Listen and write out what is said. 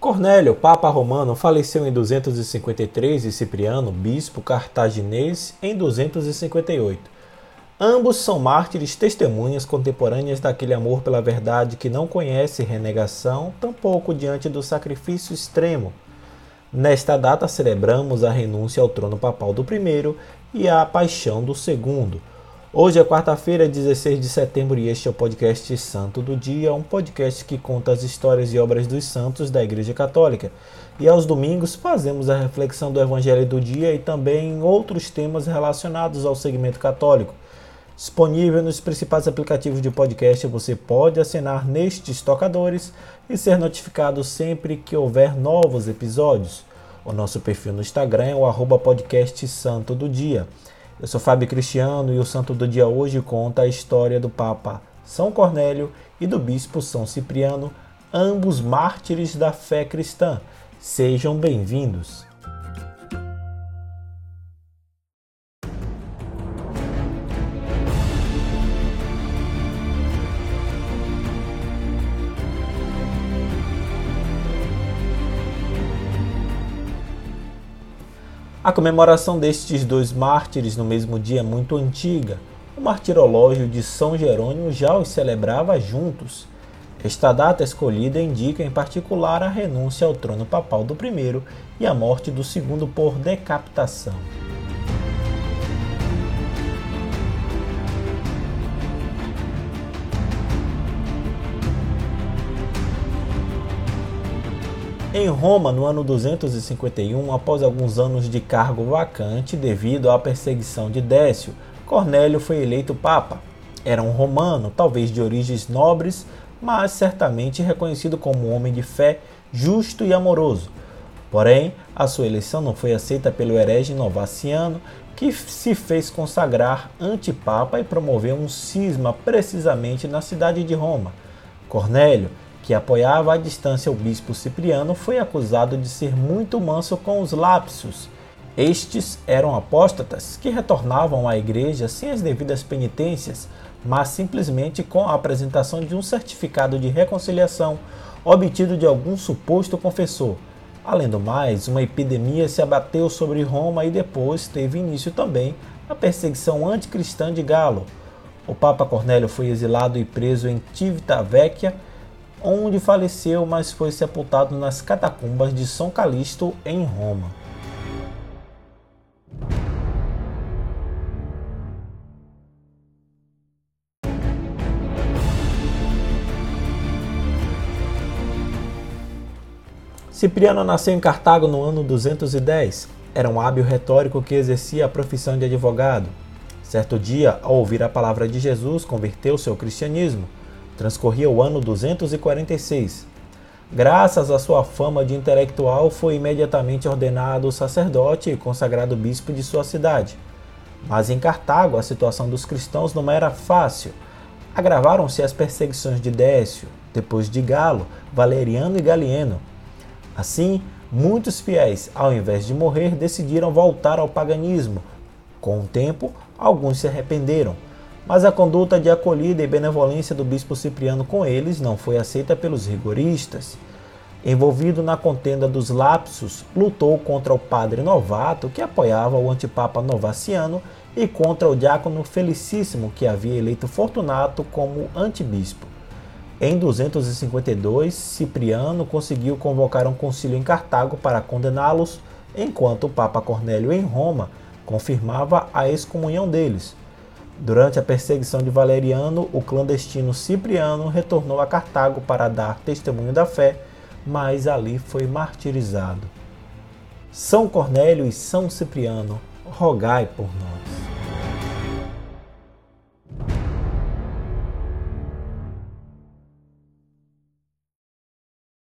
Cornélio, Papa Romano, faleceu em 253 e Cipriano, bispo cartaginês, em 258. Ambos são mártires testemunhas contemporâneas daquele amor pela verdade que não conhece renegação, tampouco diante do sacrifício extremo. Nesta data celebramos a renúncia ao trono papal do primeiro e a paixão do segundo. Hoje é quarta-feira, 16 de setembro, e este é o podcast Santo do Dia, um podcast que conta as histórias e obras dos santos da Igreja Católica. E aos domingos fazemos a reflexão do Evangelho do dia e também outros temas relacionados ao segmento católico. Disponível nos principais aplicativos de podcast, você pode assinar nestes tocadores e ser notificado sempre que houver novos episódios. O nosso perfil no Instagram é o arroba podcast Santo do Dia. Eu sou Fábio Cristiano e o santo do dia hoje conta a história do Papa São Cornélio e do Bispo São Cipriano, ambos mártires da fé cristã. Sejam bem-vindos. A comemoração destes dois mártires no mesmo dia é muito antiga. O martirológio de São Jerônimo já os celebrava juntos. Esta data escolhida indica em particular a renúncia ao trono papal do primeiro e a morte do segundo por decapitação. Em Roma, no ano 251, após alguns anos de cargo vacante devido à perseguição de Décio, Cornélio foi eleito papa. Era um romano, talvez de origens nobres, mas certamente reconhecido como um homem de fé, justo e amoroso. Porém, a sua eleição não foi aceita pelo herege Novaciano, que se fez consagrar antipapa e promoveu um cisma precisamente na cidade de Roma. Cornélio que apoiava à distância o bispo Cipriano, foi acusado de ser muito manso com os lápsios. Estes eram apóstatas que retornavam à igreja sem as devidas penitências, mas simplesmente com a apresentação de um certificado de reconciliação obtido de algum suposto confessor. Além do mais, uma epidemia se abateu sobre Roma e depois teve início também a perseguição anticristã de Galo. O Papa Cornélio foi exilado e preso em Civitavecchia, onde faleceu, mas foi sepultado nas catacumbas de São Calixto, em Roma. Cipriano nasceu em Cartago no ano 210. Era um hábil retórico que exercia a profissão de advogado. Certo dia, ao ouvir a palavra de Jesus, converteu-se ao cristianismo Transcorria o ano 246. Graças à sua fama de intelectual, foi imediatamente ordenado sacerdote e consagrado bispo de sua cidade. Mas em Cartago, a situação dos cristãos não era fácil. Agravaram-se as perseguições de Décio, depois de Galo, Valeriano e Galieno. Assim, muitos fiéis, ao invés de morrer, decidiram voltar ao paganismo. Com o tempo, alguns se arrependeram mas a conduta de acolhida e benevolência do bispo Cipriano com eles não foi aceita pelos rigoristas. Envolvido na contenda dos lapsos, lutou contra o padre novato, que apoiava o antipapa Novaciano, e contra o diácono Felicíssimo, que havia eleito Fortunato como antibispo. Em 252, Cipriano conseguiu convocar um concílio em Cartago para condená-los, enquanto o Papa Cornélio em Roma confirmava a excomunhão deles. Durante a perseguição de Valeriano, o clandestino Cipriano retornou a Cartago para dar testemunho da fé, mas ali foi martirizado. São Cornélio e São Cipriano, rogai por nós.